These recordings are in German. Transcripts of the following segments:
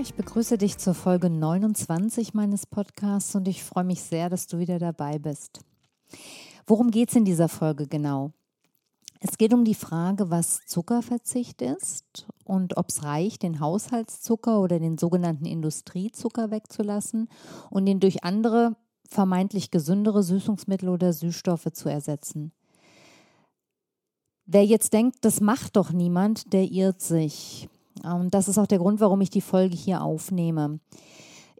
Ich begrüße dich zur Folge 29 meines Podcasts und ich freue mich sehr, dass du wieder dabei bist. Worum geht es in dieser Folge genau? Es geht um die Frage, was Zuckerverzicht ist und ob es reicht, den Haushaltszucker oder den sogenannten Industriezucker wegzulassen und ihn durch andere vermeintlich gesündere Süßungsmittel oder Süßstoffe zu ersetzen. Wer jetzt denkt, das macht doch niemand, der irrt sich. Und das ist auch der Grund, warum ich die Folge hier aufnehme.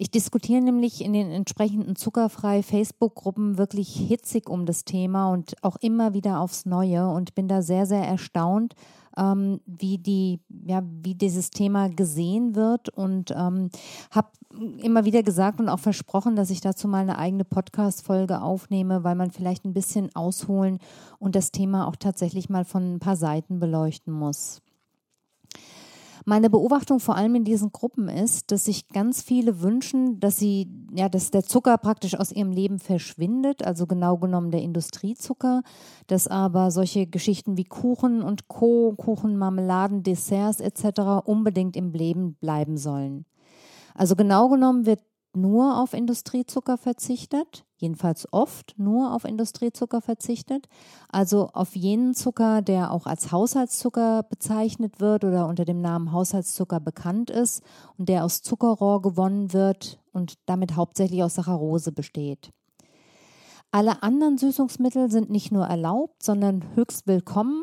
Ich diskutiere nämlich in den entsprechenden zuckerfrei Facebook-Gruppen wirklich hitzig um das Thema und auch immer wieder aufs Neue und bin da sehr, sehr erstaunt, ähm, wie die, ja, wie dieses Thema gesehen wird und ähm, habe immer wieder gesagt und auch versprochen, dass ich dazu mal eine eigene Podcast-Folge aufnehme, weil man vielleicht ein bisschen ausholen und das Thema auch tatsächlich mal von ein paar Seiten beleuchten muss. Meine Beobachtung vor allem in diesen Gruppen ist, dass sich ganz viele wünschen, dass sie, ja, dass der Zucker praktisch aus ihrem Leben verschwindet, also genau genommen der Industriezucker, dass aber solche Geschichten wie Kuchen und Co., Kuchen, Marmeladen, Desserts etc. unbedingt im Leben bleiben sollen. Also genau genommen wird nur auf Industriezucker verzichtet, jedenfalls oft nur auf Industriezucker verzichtet, also auf jenen Zucker, der auch als Haushaltszucker bezeichnet wird oder unter dem Namen Haushaltszucker bekannt ist und der aus Zuckerrohr gewonnen wird und damit hauptsächlich aus Saccharose besteht. Alle anderen Süßungsmittel sind nicht nur erlaubt, sondern höchst willkommen,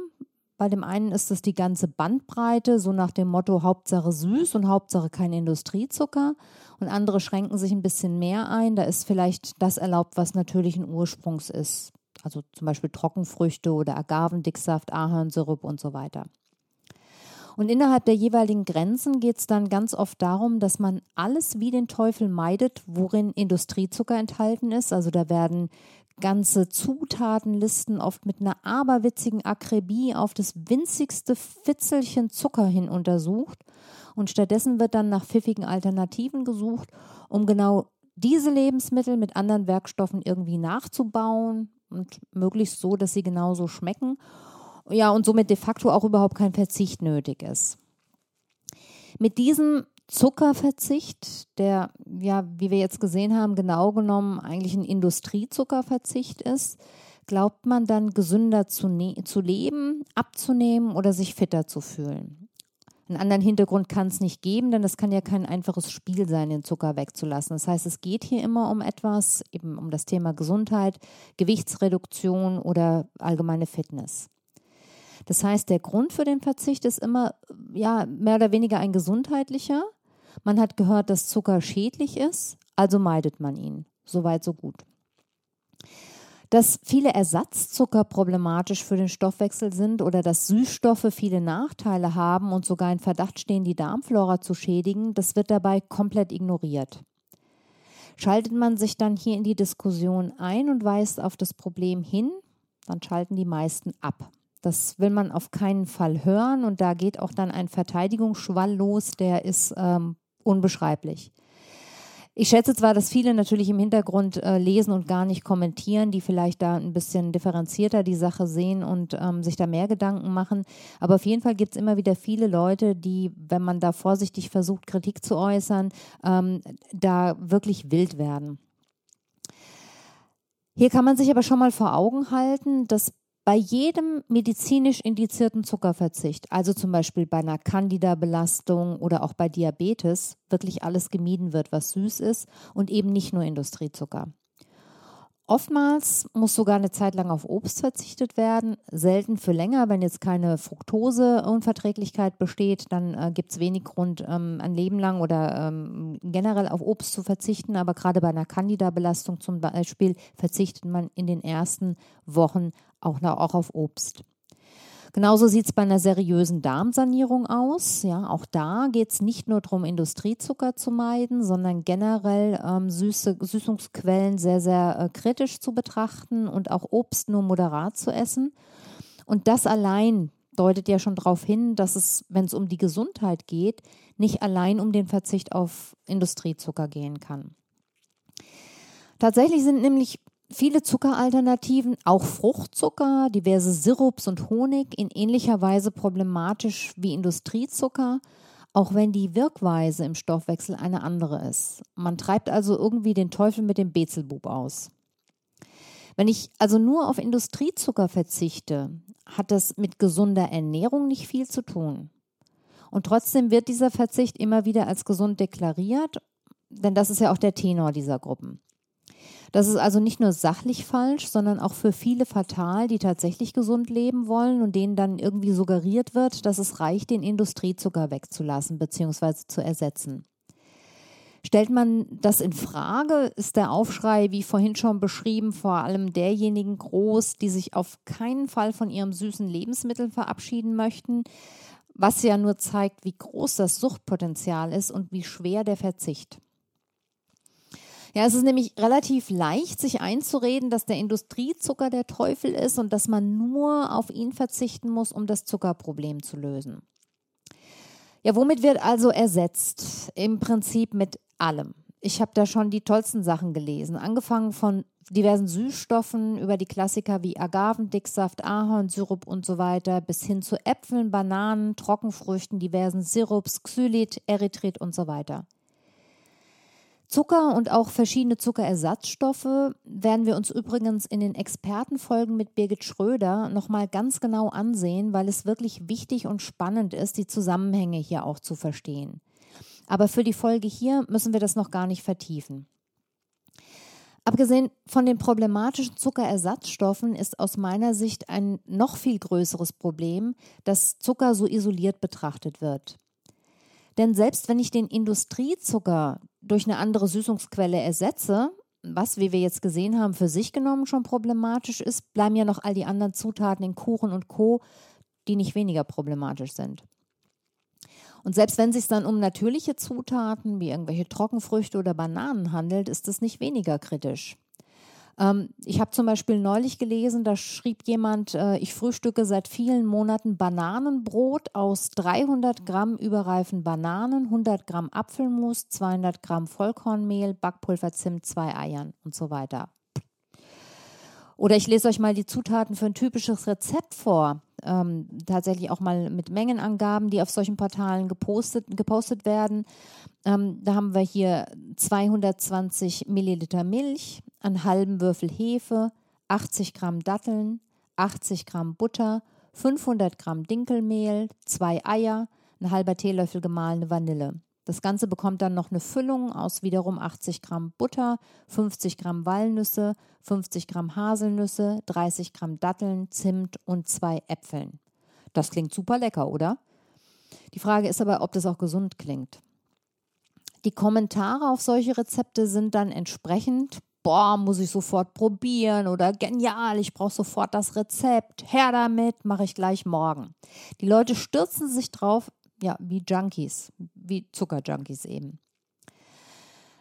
bei dem einen ist es die ganze Bandbreite, so nach dem Motto Hauptsache süß und Hauptsache kein Industriezucker. Und andere schränken sich ein bisschen mehr ein. Da ist vielleicht das erlaubt, was natürlichen Ursprungs ist. Also zum Beispiel Trockenfrüchte oder Agavendicksaft, Ahornsirup und so weiter. Und innerhalb der jeweiligen Grenzen geht es dann ganz oft darum, dass man alles wie den Teufel meidet, worin Industriezucker enthalten ist. Also da werden ganze Zutatenlisten oft mit einer aberwitzigen Akribie auf das winzigste Fitzelchen Zucker hin untersucht und stattdessen wird dann nach pfiffigen Alternativen gesucht, um genau diese Lebensmittel mit anderen Werkstoffen irgendwie nachzubauen und möglichst so, dass sie genauso schmecken. Ja, und somit de facto auch überhaupt kein Verzicht nötig ist. Mit diesem Zuckerverzicht, der, ja, wie wir jetzt gesehen haben, genau genommen eigentlich ein Industriezuckerverzicht ist, glaubt man dann gesünder zu, ne zu leben, abzunehmen oder sich fitter zu fühlen. Einen anderen Hintergrund kann es nicht geben, denn es kann ja kein einfaches Spiel sein, den Zucker wegzulassen. Das heißt, es geht hier immer um etwas, eben um das Thema Gesundheit, Gewichtsreduktion oder allgemeine Fitness. Das heißt, der Grund für den Verzicht ist immer ja mehr oder weniger ein gesundheitlicher. Man hat gehört, dass Zucker schädlich ist, also meidet man ihn. Soweit, so gut. Dass viele Ersatzzucker problematisch für den Stoffwechsel sind oder dass Süßstoffe viele Nachteile haben und sogar in Verdacht stehen, die Darmflora zu schädigen, das wird dabei komplett ignoriert. Schaltet man sich dann hier in die Diskussion ein und weist auf das Problem hin, dann schalten die meisten ab. Das will man auf keinen Fall hören und da geht auch dann ein Verteidigungsschwall los, der ist ähm, unbeschreiblich. Ich schätze zwar, dass viele natürlich im Hintergrund äh, lesen und gar nicht kommentieren, die vielleicht da ein bisschen differenzierter die Sache sehen und ähm, sich da mehr Gedanken machen. Aber auf jeden Fall gibt es immer wieder viele Leute, die, wenn man da vorsichtig versucht, Kritik zu äußern, ähm, da wirklich wild werden. Hier kann man sich aber schon mal vor Augen halten, dass bei jedem medizinisch indizierten Zuckerverzicht, also zum Beispiel bei einer Candida-Belastung oder auch bei Diabetes, wirklich alles gemieden wird, was süß ist und eben nicht nur Industriezucker. Oftmals muss sogar eine Zeit lang auf Obst verzichtet werden, selten für länger. Wenn jetzt keine Fructoseunverträglichkeit besteht, dann äh, gibt es wenig Grund, ähm, ein Leben lang oder ähm, generell auf Obst zu verzichten. Aber gerade bei einer Candida-Belastung zum Beispiel verzichtet man in den ersten Wochen auch, auch auf Obst. Genauso sieht es bei einer seriösen Darmsanierung aus. Ja, auch da geht es nicht nur darum, Industriezucker zu meiden, sondern generell ähm, süße, Süßungsquellen sehr, sehr äh, kritisch zu betrachten und auch Obst nur moderat zu essen. Und das allein deutet ja schon darauf hin, dass es, wenn es um die Gesundheit geht, nicht allein um den Verzicht auf Industriezucker gehen kann. Tatsächlich sind nämlich viele Zuckeralternativen, auch Fruchtzucker, diverse Sirups und Honig in ähnlicher Weise problematisch wie Industriezucker, auch wenn die Wirkweise im Stoffwechsel eine andere ist. Man treibt also irgendwie den Teufel mit dem Bezelbub aus. Wenn ich also nur auf Industriezucker verzichte, hat das mit gesunder Ernährung nicht viel zu tun. Und trotzdem wird dieser Verzicht immer wieder als gesund deklariert, denn das ist ja auch der Tenor dieser Gruppen. Das ist also nicht nur sachlich falsch, sondern auch für viele fatal, die tatsächlich gesund leben wollen und denen dann irgendwie suggeriert wird, dass es reicht, den Industriezucker wegzulassen bzw. zu ersetzen. Stellt man das in Frage, ist der Aufschrei, wie vorhin schon beschrieben, vor allem derjenigen groß, die sich auf keinen Fall von ihrem süßen Lebensmittel verabschieden möchten, was ja nur zeigt, wie groß das Suchtpotenzial ist und wie schwer der Verzicht. Ja, es ist nämlich relativ leicht, sich einzureden, dass der Industriezucker der Teufel ist und dass man nur auf ihn verzichten muss, um das Zuckerproblem zu lösen. Ja, womit wird also ersetzt? Im Prinzip mit allem. Ich habe da schon die tollsten Sachen gelesen, angefangen von diversen Süßstoffen über die Klassiker wie Agavendicksaft, Ahornsirup und so weiter, bis hin zu Äpfeln, Bananen, Trockenfrüchten, diversen Sirups, Xylit, Erythrit und so weiter. Zucker und auch verschiedene Zuckerersatzstoffe werden wir uns übrigens in den Expertenfolgen mit Birgit Schröder nochmal ganz genau ansehen, weil es wirklich wichtig und spannend ist, die Zusammenhänge hier auch zu verstehen. Aber für die Folge hier müssen wir das noch gar nicht vertiefen. Abgesehen von den problematischen Zuckerersatzstoffen ist aus meiner Sicht ein noch viel größeres Problem, dass Zucker so isoliert betrachtet wird. Denn selbst wenn ich den Industriezucker durch eine andere Süßungsquelle ersetze, was, wie wir jetzt gesehen haben, für sich genommen schon problematisch ist, bleiben ja noch all die anderen Zutaten in Kuchen und Co., die nicht weniger problematisch sind. Und selbst wenn es sich dann um natürliche Zutaten wie irgendwelche Trockenfrüchte oder Bananen handelt, ist es nicht weniger kritisch. Ähm, ich habe zum Beispiel neulich gelesen, da schrieb jemand, äh, ich frühstücke seit vielen Monaten Bananenbrot aus 300 Gramm überreifen Bananen, 100 Gramm Apfelmus, 200 Gramm Vollkornmehl, Backpulver, Zimt, zwei Eiern und so weiter. Oder ich lese euch mal die Zutaten für ein typisches Rezept vor. Ähm, tatsächlich auch mal mit Mengenangaben, die auf solchen Portalen gepostet, gepostet werden. Ähm, da haben wir hier 220 Milliliter Milch, einen halben Würfel Hefe, 80 Gramm Datteln, 80 Gramm Butter, 500 Gramm Dinkelmehl, zwei Eier, ein halber Teelöffel gemahlene Vanille. Das Ganze bekommt dann noch eine Füllung aus wiederum 80 Gramm Butter, 50 Gramm Walnüsse, 50 Gramm Haselnüsse, 30 Gramm Datteln, Zimt und zwei Äpfeln. Das klingt super lecker, oder? Die Frage ist aber, ob das auch gesund klingt. Die Kommentare auf solche Rezepte sind dann entsprechend boah, muss ich sofort probieren oder genial, ich brauche sofort das Rezept, her damit, mache ich gleich morgen. Die Leute stürzen sich drauf, ja, wie Junkies, wie Zuckerjunkies eben.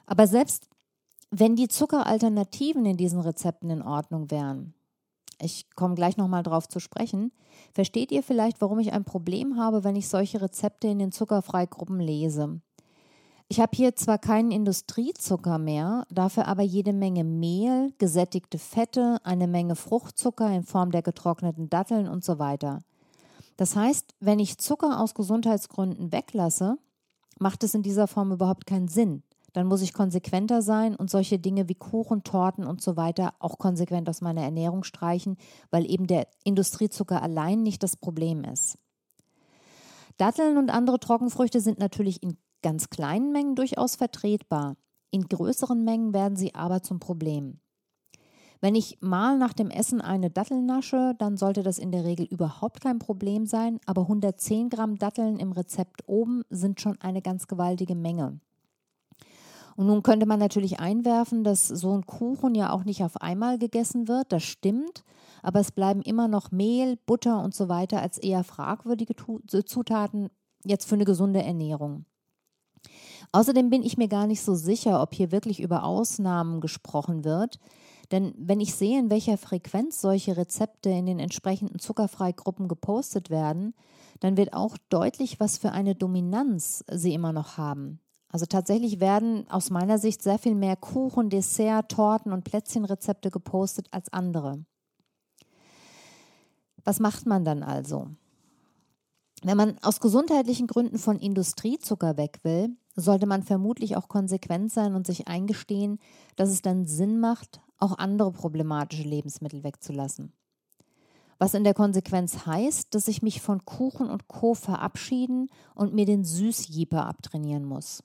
Aber selbst wenn die Zuckeralternativen in diesen Rezepten in Ordnung wären, ich komme gleich nochmal drauf zu sprechen, versteht ihr vielleicht, warum ich ein Problem habe, wenn ich solche Rezepte in den Zuckerfreigruppen lese? Ich habe hier zwar keinen Industriezucker mehr, dafür aber jede Menge Mehl, gesättigte Fette, eine Menge Fruchtzucker in Form der getrockneten Datteln und so weiter. Das heißt, wenn ich Zucker aus Gesundheitsgründen weglasse, macht es in dieser Form überhaupt keinen Sinn. Dann muss ich konsequenter sein und solche Dinge wie Kuchen, Torten und so weiter auch konsequent aus meiner Ernährung streichen, weil eben der Industriezucker allein nicht das Problem ist. Datteln und andere Trockenfrüchte sind natürlich in ganz kleinen Mengen durchaus vertretbar. In größeren Mengen werden sie aber zum Problem. Wenn ich mal nach dem Essen eine Dattel nasche, dann sollte das in der Regel überhaupt kein Problem sein, aber 110 Gramm Datteln im Rezept oben sind schon eine ganz gewaltige Menge. Und nun könnte man natürlich einwerfen, dass so ein Kuchen ja auch nicht auf einmal gegessen wird. Das stimmt. Aber es bleiben immer noch Mehl, Butter und so weiter als eher fragwürdige Zutaten jetzt für eine gesunde Ernährung. Außerdem bin ich mir gar nicht so sicher, ob hier wirklich über Ausnahmen gesprochen wird. Denn wenn ich sehe, in welcher Frequenz solche Rezepte in den entsprechenden Zuckerfreigruppen gepostet werden, dann wird auch deutlich, was für eine Dominanz sie immer noch haben. Also tatsächlich werden aus meiner Sicht sehr viel mehr Kuchen, Dessert, Torten und Plätzchenrezepte gepostet als andere. Was macht man dann also? Wenn man aus gesundheitlichen Gründen von Industriezucker weg will, sollte man vermutlich auch konsequent sein und sich eingestehen, dass es dann Sinn macht, auch andere problematische Lebensmittel wegzulassen. Was in der Konsequenz heißt, dass ich mich von Kuchen und Co. verabschieden und mir den Süßjeeper abtrainieren muss.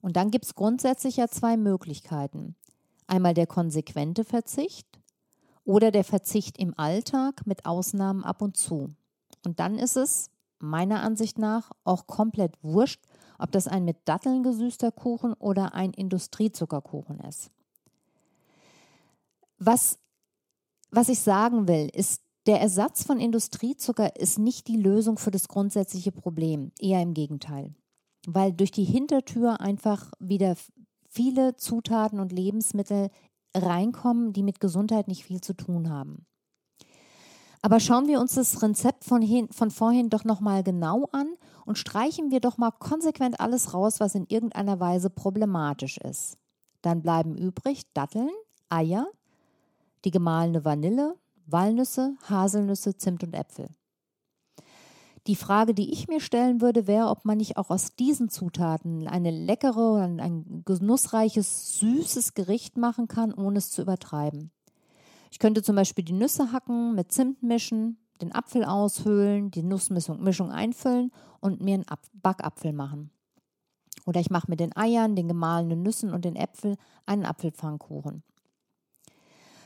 Und dann gibt es grundsätzlich ja zwei Möglichkeiten. Einmal der konsequente Verzicht oder der Verzicht im Alltag mit Ausnahmen ab und zu. Und dann ist es, meiner Ansicht nach, auch komplett wurscht, ob das ein mit Datteln gesüßter Kuchen oder ein Industriezuckerkuchen ist. Was, was ich sagen will, ist, der Ersatz von Industriezucker ist nicht die Lösung für das grundsätzliche Problem, eher im Gegenteil. Weil durch die Hintertür einfach wieder viele Zutaten und Lebensmittel reinkommen, die mit Gesundheit nicht viel zu tun haben. Aber schauen wir uns das Rezept von, hin, von vorhin doch nochmal genau an und streichen wir doch mal konsequent alles raus, was in irgendeiner Weise problematisch ist. Dann bleiben übrig Datteln, Eier, die gemahlene Vanille, Walnüsse, Haselnüsse, Zimt und Äpfel. Die Frage, die ich mir stellen würde, wäre, ob man nicht auch aus diesen Zutaten eine leckere, ein genussreiches, süßes Gericht machen kann, ohne es zu übertreiben. Ich könnte zum Beispiel die Nüsse hacken, mit Zimt mischen, den Apfel aushöhlen, die Nussmischung einfüllen und mir einen Backapfel machen. Oder ich mache mit den Eiern, den gemahlenen Nüssen und den Äpfeln einen Apfelpfannkuchen.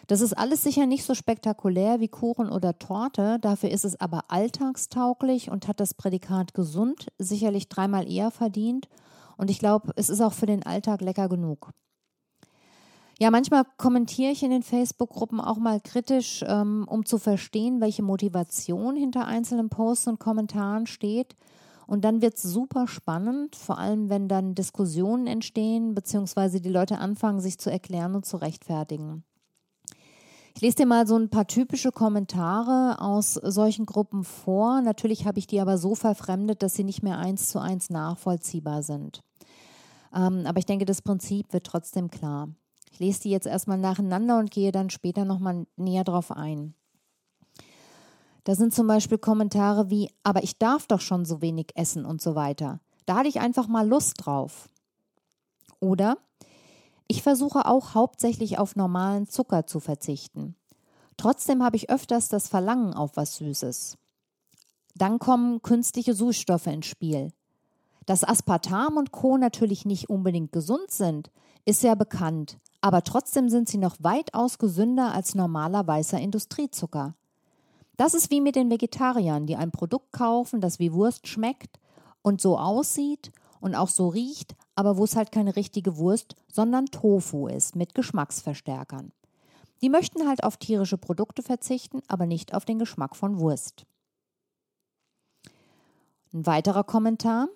Das ist alles sicher nicht so spektakulär wie Kuchen oder Torte, dafür ist es aber alltagstauglich und hat das Prädikat gesund sicherlich dreimal eher verdient. Und ich glaube, es ist auch für den Alltag lecker genug. Ja, manchmal kommentiere ich in den Facebook-Gruppen auch mal kritisch, ähm, um zu verstehen, welche Motivation hinter einzelnen Posts und Kommentaren steht. Und dann wird es super spannend, vor allem wenn dann Diskussionen entstehen, beziehungsweise die Leute anfangen, sich zu erklären und zu rechtfertigen. Ich lese dir mal so ein paar typische Kommentare aus solchen Gruppen vor. Natürlich habe ich die aber so verfremdet, dass sie nicht mehr eins zu eins nachvollziehbar sind. Ähm, aber ich denke, das Prinzip wird trotzdem klar. Ich lese die jetzt erstmal nacheinander und gehe dann später nochmal näher drauf ein. Da sind zum Beispiel Kommentare wie, aber ich darf doch schon so wenig essen und so weiter. Da hatte ich einfach mal Lust drauf. Oder ich versuche auch hauptsächlich auf normalen Zucker zu verzichten. Trotzdem habe ich öfters das Verlangen auf was Süßes. Dann kommen künstliche Süßstoffe ins Spiel. Dass Aspartam und Co. natürlich nicht unbedingt gesund sind, ist ja bekannt, aber trotzdem sind sie noch weitaus gesünder als normaler weißer Industriezucker. Das ist wie mit den Vegetariern, die ein Produkt kaufen, das wie Wurst schmeckt und so aussieht und auch so riecht, aber wo es halt keine richtige Wurst, sondern Tofu ist mit Geschmacksverstärkern. Die möchten halt auf tierische Produkte verzichten, aber nicht auf den Geschmack von Wurst. Ein weiterer Kommentar.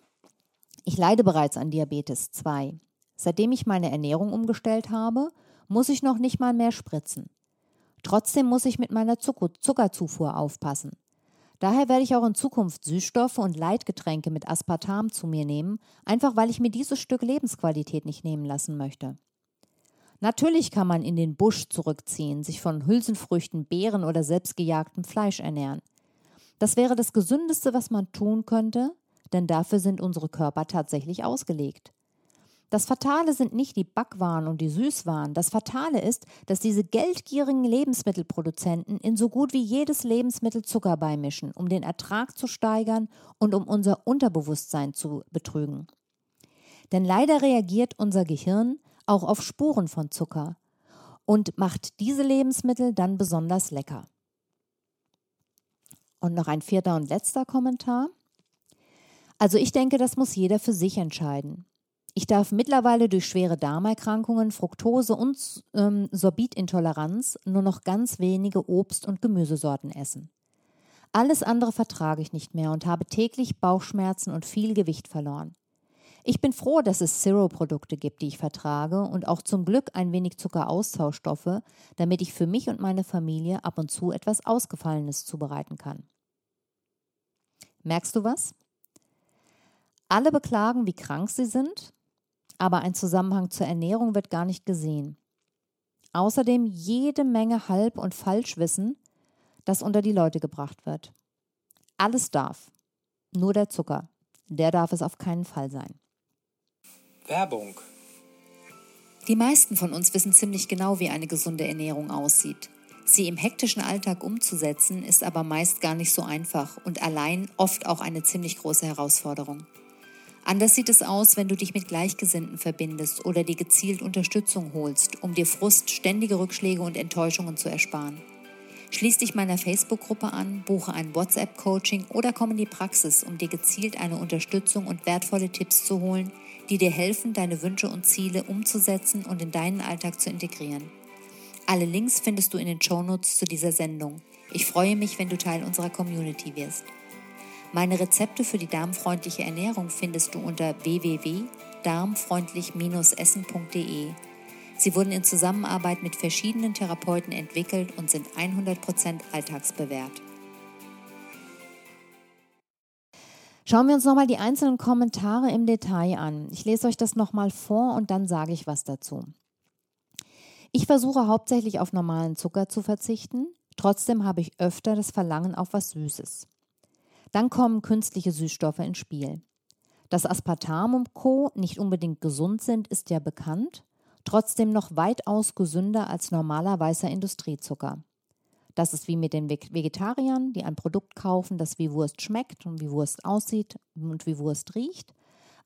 Ich leide bereits an Diabetes 2. Seitdem ich meine Ernährung umgestellt habe, muss ich noch nicht mal mehr spritzen. Trotzdem muss ich mit meiner Zuckerzufuhr aufpassen. Daher werde ich auch in Zukunft Süßstoffe und Leitgetränke mit Aspartam zu mir nehmen, einfach weil ich mir dieses Stück Lebensqualität nicht nehmen lassen möchte. Natürlich kann man in den Busch zurückziehen, sich von Hülsenfrüchten, Beeren oder selbstgejagtem Fleisch ernähren. Das wäre das Gesündeste, was man tun könnte, denn dafür sind unsere Körper tatsächlich ausgelegt. Das Fatale sind nicht die Backwaren und die Süßwaren. Das Fatale ist, dass diese geldgierigen Lebensmittelproduzenten in so gut wie jedes Lebensmittel Zucker beimischen, um den Ertrag zu steigern und um unser Unterbewusstsein zu betrügen. Denn leider reagiert unser Gehirn auch auf Spuren von Zucker und macht diese Lebensmittel dann besonders lecker. Und noch ein vierter und letzter Kommentar. Also ich denke, das muss jeder für sich entscheiden. Ich darf mittlerweile durch schwere Darmerkrankungen, Fructose und ähm, Sorbitintoleranz nur noch ganz wenige Obst- und Gemüsesorten essen. Alles andere vertrage ich nicht mehr und habe täglich Bauchschmerzen und viel Gewicht verloren. Ich bin froh, dass es Zero-Produkte gibt, die ich vertrage und auch zum Glück ein wenig Zuckeraustauschstoffe, damit ich für mich und meine Familie ab und zu etwas Ausgefallenes zubereiten kann. Merkst du was? Alle beklagen, wie krank sie sind, aber ein Zusammenhang zur Ernährung wird gar nicht gesehen. Außerdem jede Menge Halb- und Falschwissen, das unter die Leute gebracht wird. Alles darf, nur der Zucker, der darf es auf keinen Fall sein. Werbung. Die meisten von uns wissen ziemlich genau, wie eine gesunde Ernährung aussieht. Sie im hektischen Alltag umzusetzen, ist aber meist gar nicht so einfach und allein oft auch eine ziemlich große Herausforderung. Anders sieht es aus, wenn du dich mit Gleichgesinnten verbindest oder dir gezielt Unterstützung holst, um dir Frust, ständige Rückschläge und Enttäuschungen zu ersparen. Schließ dich meiner Facebook-Gruppe an, buche ein WhatsApp-Coaching oder komm in die Praxis, um dir gezielt eine Unterstützung und wertvolle Tipps zu holen, die dir helfen, deine Wünsche und Ziele umzusetzen und in deinen Alltag zu integrieren. Alle Links findest du in den Shownotes zu dieser Sendung. Ich freue mich, wenn du Teil unserer Community wirst. Meine Rezepte für die darmfreundliche Ernährung findest du unter www.darmfreundlich-essen.de. Sie wurden in Zusammenarbeit mit verschiedenen Therapeuten entwickelt und sind 100% alltagsbewährt. Schauen wir uns nochmal die einzelnen Kommentare im Detail an. Ich lese euch das nochmal vor und dann sage ich was dazu. Ich versuche hauptsächlich auf normalen Zucker zu verzichten, trotzdem habe ich öfter das Verlangen auf was Süßes. Dann kommen künstliche Süßstoffe ins Spiel. Dass Aspartam und Co. nicht unbedingt gesund sind, ist ja bekannt, trotzdem noch weitaus gesünder als normaler weißer Industriezucker. Das ist wie mit den Vegetariern, die ein Produkt kaufen, das wie Wurst schmeckt und wie Wurst aussieht und wie Wurst riecht.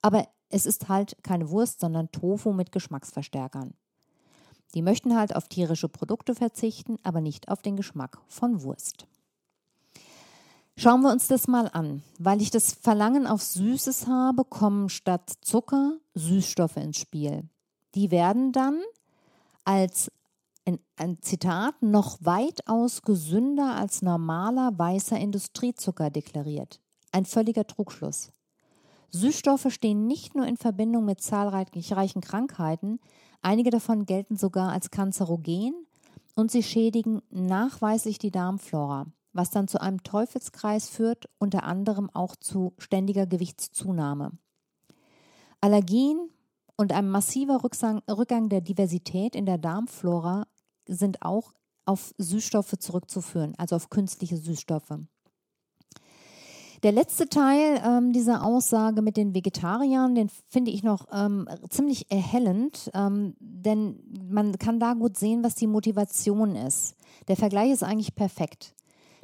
Aber es ist halt keine Wurst, sondern Tofu mit Geschmacksverstärkern. Die möchten halt auf tierische Produkte verzichten, aber nicht auf den Geschmack von Wurst. Schauen wir uns das mal an. Weil ich das Verlangen auf Süßes habe, kommen statt Zucker Süßstoffe ins Spiel. Die werden dann als ein, Zitat noch weitaus gesünder als normaler weißer Industriezucker deklariert. Ein völliger Trugschluss. Süßstoffe stehen nicht nur in Verbindung mit zahlreichen Krankheiten, einige davon gelten sogar als kanzerogen und sie schädigen nachweislich die Darmflora was dann zu einem Teufelskreis führt, unter anderem auch zu ständiger Gewichtszunahme. Allergien und ein massiver Rückgang der Diversität in der Darmflora sind auch auf Süßstoffe zurückzuführen, also auf künstliche Süßstoffe. Der letzte Teil ähm, dieser Aussage mit den Vegetariern, den finde ich noch ähm, ziemlich erhellend, ähm, denn man kann da gut sehen, was die Motivation ist. Der Vergleich ist eigentlich perfekt.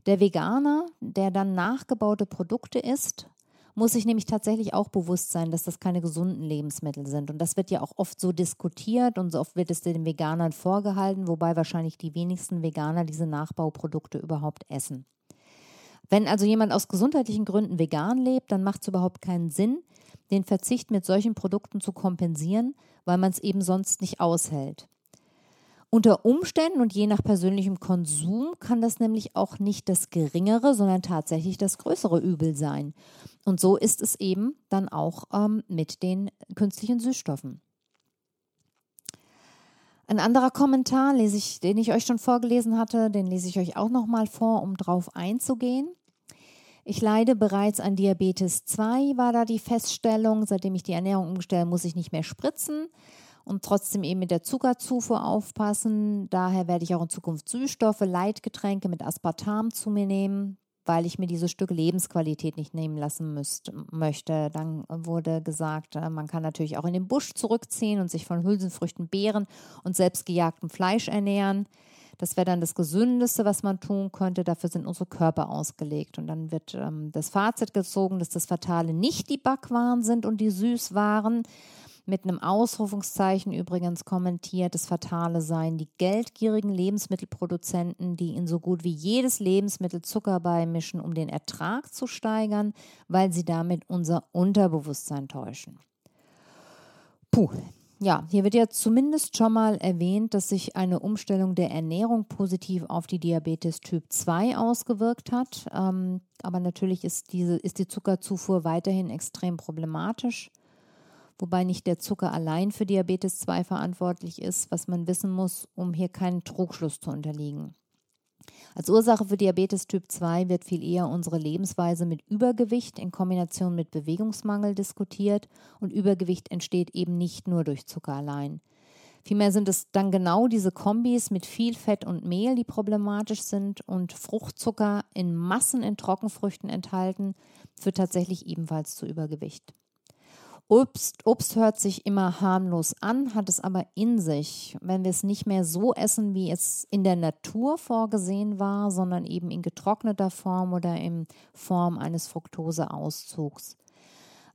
Der Veganer, der dann nachgebaute Produkte isst, muss sich nämlich tatsächlich auch bewusst sein, dass das keine gesunden Lebensmittel sind. Und das wird ja auch oft so diskutiert und so oft wird es den Veganern vorgehalten, wobei wahrscheinlich die wenigsten Veganer diese Nachbauprodukte überhaupt essen. Wenn also jemand aus gesundheitlichen Gründen vegan lebt, dann macht es überhaupt keinen Sinn, den Verzicht mit solchen Produkten zu kompensieren, weil man es eben sonst nicht aushält. Unter Umständen und je nach persönlichem Konsum kann das nämlich auch nicht das geringere, sondern tatsächlich das größere Übel sein. Und so ist es eben dann auch ähm, mit den künstlichen Süßstoffen. Ein anderer Kommentar, ich, den ich euch schon vorgelesen hatte, den lese ich euch auch nochmal vor, um drauf einzugehen. Ich leide bereits an Diabetes 2, war da die Feststellung. Seitdem ich die Ernährung umstelle, muss ich nicht mehr spritzen und trotzdem eben mit der Zuckerzufuhr aufpassen. Daher werde ich auch in Zukunft Süßstoffe, Leitgetränke mit Aspartam zu mir nehmen, weil ich mir diese Stücke Lebensqualität nicht nehmen lassen müsst, möchte. Dann wurde gesagt, äh, man kann natürlich auch in den Busch zurückziehen und sich von Hülsenfrüchten, Beeren und selbstgejagtem Fleisch ernähren. Das wäre dann das Gesündeste, was man tun könnte. Dafür sind unsere Körper ausgelegt. Und dann wird ähm, das Fazit gezogen, dass das Fatale nicht die Backwaren sind und die Süßwaren, mit einem Ausrufungszeichen übrigens kommentiert, das Fatale seien die geldgierigen Lebensmittelproduzenten, die in so gut wie jedes Lebensmittel Zucker beimischen, um den Ertrag zu steigern, weil sie damit unser Unterbewusstsein täuschen. Puh, ja, hier wird ja zumindest schon mal erwähnt, dass sich eine Umstellung der Ernährung positiv auf die Diabetes Typ 2 ausgewirkt hat. Ähm, aber natürlich ist, diese, ist die Zuckerzufuhr weiterhin extrem problematisch, wobei nicht der Zucker allein für Diabetes 2 verantwortlich ist, was man wissen muss, um hier keinen Trugschluss zu unterliegen. Als Ursache für Diabetes Typ 2 wird viel eher unsere Lebensweise mit Übergewicht in Kombination mit Bewegungsmangel diskutiert und Übergewicht entsteht eben nicht nur durch Zucker allein. Vielmehr sind es dann genau diese Kombis mit viel Fett und Mehl, die problematisch sind und Fruchtzucker in Massen in Trockenfrüchten enthalten, führt tatsächlich ebenfalls zu Übergewicht. Obst, Obst hört sich immer harmlos an, hat es aber in sich. Wenn wir es nicht mehr so essen, wie es in der Natur vorgesehen war, sondern eben in getrockneter Form oder in Form eines Fructoseauszugs.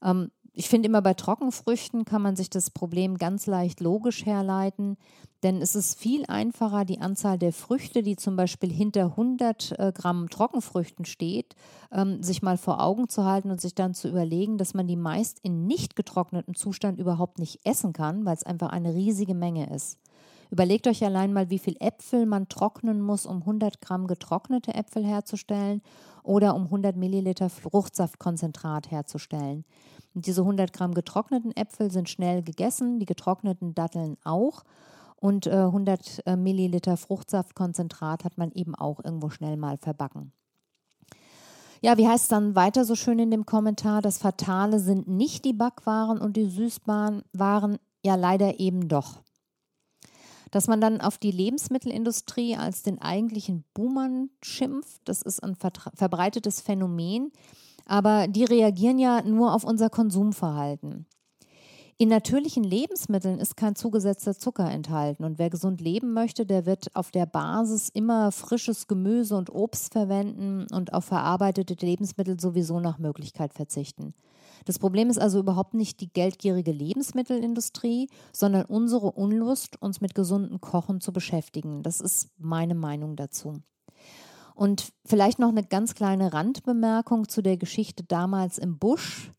Ähm, ich finde immer bei Trockenfrüchten kann man sich das Problem ganz leicht logisch herleiten, denn es ist viel einfacher, die Anzahl der Früchte, die zum Beispiel hinter 100 äh, Gramm Trockenfrüchten steht, ähm, sich mal vor Augen zu halten und sich dann zu überlegen, dass man die meist in nicht getrocknetem Zustand überhaupt nicht essen kann, weil es einfach eine riesige Menge ist. Überlegt euch allein mal, wie viel Äpfel man trocknen muss, um 100 Gramm getrocknete Äpfel herzustellen oder um 100 Milliliter Fruchtsaftkonzentrat herzustellen. Und diese 100 Gramm getrockneten Äpfel sind schnell gegessen, die getrockneten Datteln auch. Und äh, 100 äh, Milliliter Fruchtsaftkonzentrat hat man eben auch irgendwo schnell mal verbacken. Ja, wie heißt es dann weiter so schön in dem Kommentar? Das Fatale sind nicht die Backwaren und die Süßwaren, ja leider eben doch. Dass man dann auf die Lebensmittelindustrie als den eigentlichen Boomern schimpft, das ist ein verbreitetes Phänomen. Aber die reagieren ja nur auf unser Konsumverhalten. In natürlichen Lebensmitteln ist kein zugesetzter Zucker enthalten und wer gesund leben möchte, der wird auf der Basis immer frisches Gemüse und Obst verwenden und auf verarbeitete Lebensmittel sowieso nach Möglichkeit verzichten. Das Problem ist also überhaupt nicht die geldgierige Lebensmittelindustrie, sondern unsere Unlust, uns mit gesundem Kochen zu beschäftigen. Das ist meine Meinung dazu. Und vielleicht noch eine ganz kleine Randbemerkung zu der Geschichte damals im Busch.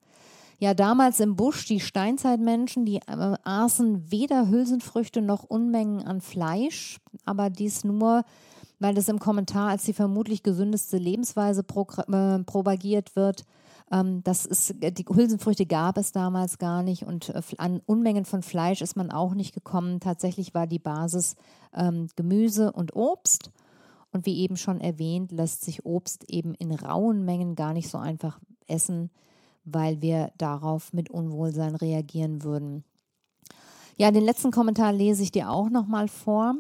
Ja, damals im Busch, die Steinzeitmenschen, die äh, aßen weder Hülsenfrüchte noch Unmengen an Fleisch, aber dies nur, weil das im Kommentar als die vermutlich gesündeste Lebensweise pro, äh, propagiert wird. Ähm, das ist, die Hülsenfrüchte gab es damals gar nicht und äh, an Unmengen von Fleisch ist man auch nicht gekommen. Tatsächlich war die Basis ähm, Gemüse und Obst. Und wie eben schon erwähnt, lässt sich Obst eben in rauen Mengen gar nicht so einfach essen, weil wir darauf mit Unwohlsein reagieren würden. Ja, den letzten Kommentar lese ich dir auch nochmal vor.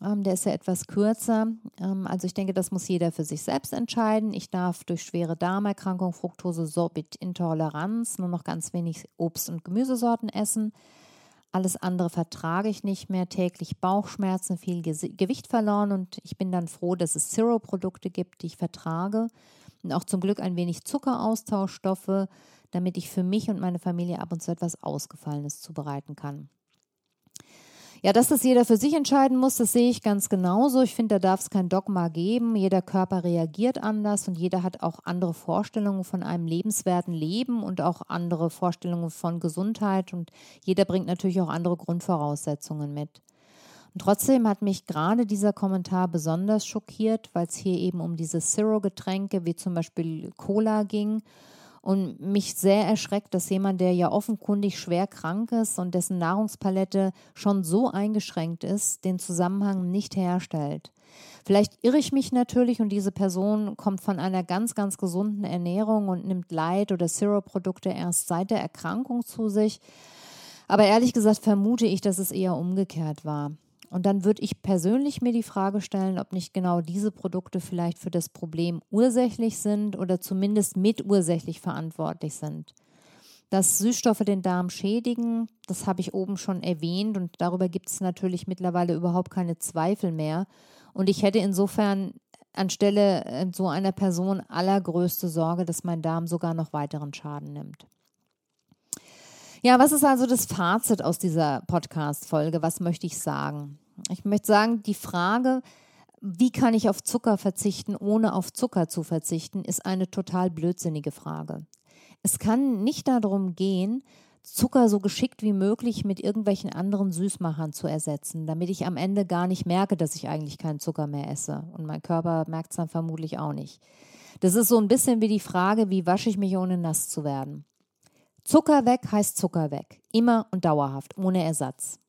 Ähm, der ist ja etwas kürzer. Ähm, also ich denke, das muss jeder für sich selbst entscheiden. Ich darf durch schwere Darmerkrankung, Fructose, Sorbit, Intoleranz nur noch ganz wenig Obst- und Gemüsesorten essen. Alles andere vertrage ich nicht mehr. Täglich Bauchschmerzen, viel Gewicht verloren und ich bin dann froh, dass es Zero-Produkte gibt, die ich vertrage. Und auch zum Glück ein wenig Zuckeraustauschstoffe, damit ich für mich und meine Familie ab und zu etwas Ausgefallenes zubereiten kann. Ja, dass das jeder für sich entscheiden muss, das sehe ich ganz genauso. Ich finde, da darf es kein Dogma geben. Jeder Körper reagiert anders und jeder hat auch andere Vorstellungen von einem lebenswerten Leben und auch andere Vorstellungen von Gesundheit und jeder bringt natürlich auch andere Grundvoraussetzungen mit. Und trotzdem hat mich gerade dieser Kommentar besonders schockiert, weil es hier eben um diese Zero-Getränke wie zum Beispiel Cola ging und mich sehr erschreckt, dass jemand, der ja offenkundig schwer krank ist und dessen Nahrungspalette schon so eingeschränkt ist, den Zusammenhang nicht herstellt. Vielleicht irre ich mich natürlich und diese Person kommt von einer ganz, ganz gesunden Ernährung und nimmt Light- oder Zero-Produkte erst seit der Erkrankung zu sich. Aber ehrlich gesagt vermute ich, dass es eher umgekehrt war. Und dann würde ich persönlich mir die Frage stellen, ob nicht genau diese Produkte vielleicht für das Problem ursächlich sind oder zumindest mitursächlich verantwortlich sind. Dass Süßstoffe den Darm schädigen, das habe ich oben schon erwähnt und darüber gibt es natürlich mittlerweile überhaupt keine Zweifel mehr. Und ich hätte insofern anstelle äh, so einer Person allergrößte Sorge, dass mein Darm sogar noch weiteren Schaden nimmt. Ja, was ist also das Fazit aus dieser Podcast-Folge? Was möchte ich sagen? Ich möchte sagen, die Frage, wie kann ich auf Zucker verzichten, ohne auf Zucker zu verzichten, ist eine total blödsinnige Frage. Es kann nicht darum gehen, Zucker so geschickt wie möglich mit irgendwelchen anderen Süßmachern zu ersetzen, damit ich am Ende gar nicht merke, dass ich eigentlich keinen Zucker mehr esse. Und mein Körper merkt es dann vermutlich auch nicht. Das ist so ein bisschen wie die Frage, wie wasche ich mich, ohne nass zu werden. Zucker weg heißt Zucker weg. Immer und dauerhaft, ohne Ersatz.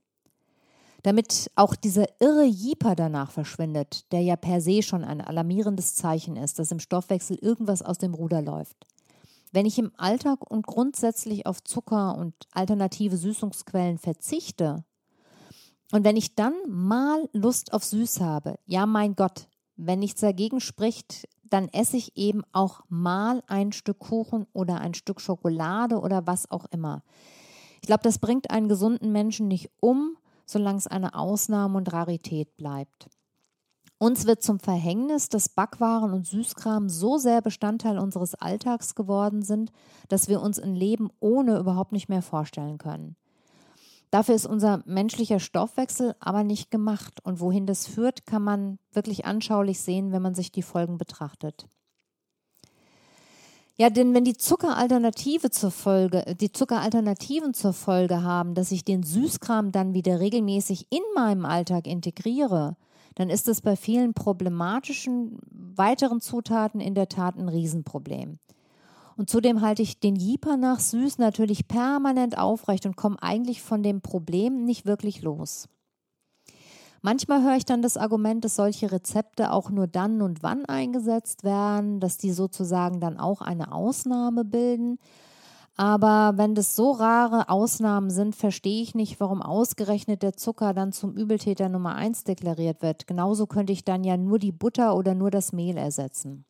Damit auch dieser irre Jeeper danach verschwindet, der ja per se schon ein alarmierendes Zeichen ist, dass im Stoffwechsel irgendwas aus dem Ruder läuft. Wenn ich im Alltag und grundsätzlich auf Zucker und alternative Süßungsquellen verzichte und wenn ich dann mal Lust auf Süß habe, ja mein Gott, wenn nichts dagegen spricht, dann esse ich eben auch mal ein Stück Kuchen oder ein Stück Schokolade oder was auch immer. Ich glaube, das bringt einen gesunden Menschen nicht um, solange es eine Ausnahme und Rarität bleibt. Uns wird zum Verhängnis, dass Backwaren und Süßkram so sehr Bestandteil unseres Alltags geworden sind, dass wir uns ein Leben ohne überhaupt nicht mehr vorstellen können. Dafür ist unser menschlicher Stoffwechsel aber nicht gemacht und wohin das führt, kann man wirklich anschaulich sehen, wenn man sich die Folgen betrachtet. Ja, denn wenn die Zuckeralternative zur Folge, die Zuckeralternativen zur Folge haben, dass ich den Süßkram dann wieder regelmäßig in meinem Alltag integriere, dann ist es bei vielen problematischen weiteren Zutaten in der Tat ein Riesenproblem. Und zudem halte ich den Jeeper nach süß natürlich permanent aufrecht und komme eigentlich von dem Problem nicht wirklich los. Manchmal höre ich dann das Argument, dass solche Rezepte auch nur dann und wann eingesetzt werden, dass die sozusagen dann auch eine Ausnahme bilden. Aber wenn das so rare Ausnahmen sind, verstehe ich nicht, warum ausgerechnet der Zucker dann zum Übeltäter Nummer eins deklariert wird. Genauso könnte ich dann ja nur die Butter oder nur das Mehl ersetzen.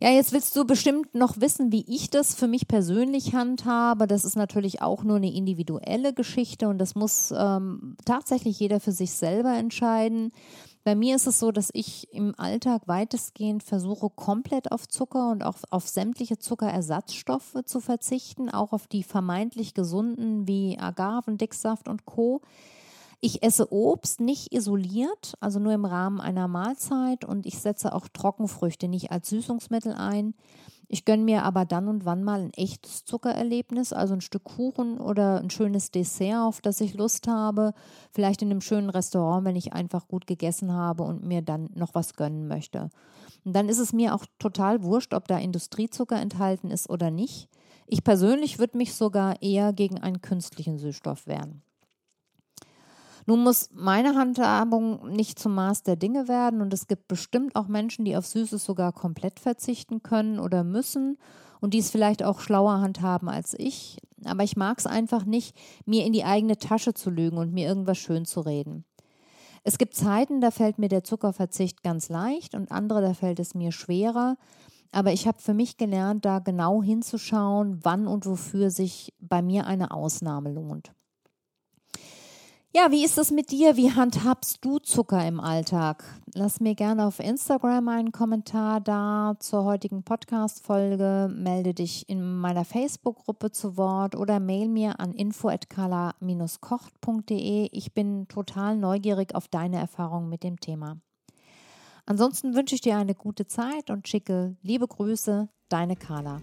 Ja, jetzt willst du bestimmt noch wissen, wie ich das für mich persönlich handhabe. Das ist natürlich auch nur eine individuelle Geschichte und das muss ähm, tatsächlich jeder für sich selber entscheiden. Bei mir ist es so, dass ich im Alltag weitestgehend versuche, komplett auf Zucker und auch auf sämtliche Zuckerersatzstoffe zu verzichten, auch auf die vermeintlich gesunden wie Agaven, Dicksaft und Co. Ich esse Obst nicht isoliert, also nur im Rahmen einer Mahlzeit und ich setze auch Trockenfrüchte nicht als Süßungsmittel ein. Ich gönne mir aber dann und wann mal ein echtes Zuckererlebnis, also ein Stück Kuchen oder ein schönes Dessert, auf das ich Lust habe. Vielleicht in einem schönen Restaurant, wenn ich einfach gut gegessen habe und mir dann noch was gönnen möchte. Und dann ist es mir auch total wurscht, ob da Industriezucker enthalten ist oder nicht. Ich persönlich würde mich sogar eher gegen einen künstlichen Süßstoff wehren. Nun muss meine Handhabung nicht zum Maß der Dinge werden und es gibt bestimmt auch Menschen, die auf Süßes sogar komplett verzichten können oder müssen und die es vielleicht auch schlauer handhaben als ich. Aber ich mag es einfach nicht, mir in die eigene Tasche zu lügen und mir irgendwas schön zu reden. Es gibt Zeiten, da fällt mir der Zuckerverzicht ganz leicht und andere, da fällt es mir schwerer. Aber ich habe für mich gelernt, da genau hinzuschauen, wann und wofür sich bei mir eine Ausnahme lohnt. Ja, wie ist es mit dir? Wie handhabst du Zucker im Alltag? Lass mir gerne auf Instagram einen Kommentar da zur heutigen Podcast-Folge. Melde dich in meiner Facebook-Gruppe zu Wort oder mail mir an info.kala-kocht.de. Ich bin total neugierig auf deine Erfahrungen mit dem Thema. Ansonsten wünsche ich dir eine gute Zeit und schicke liebe Grüße, deine Carla.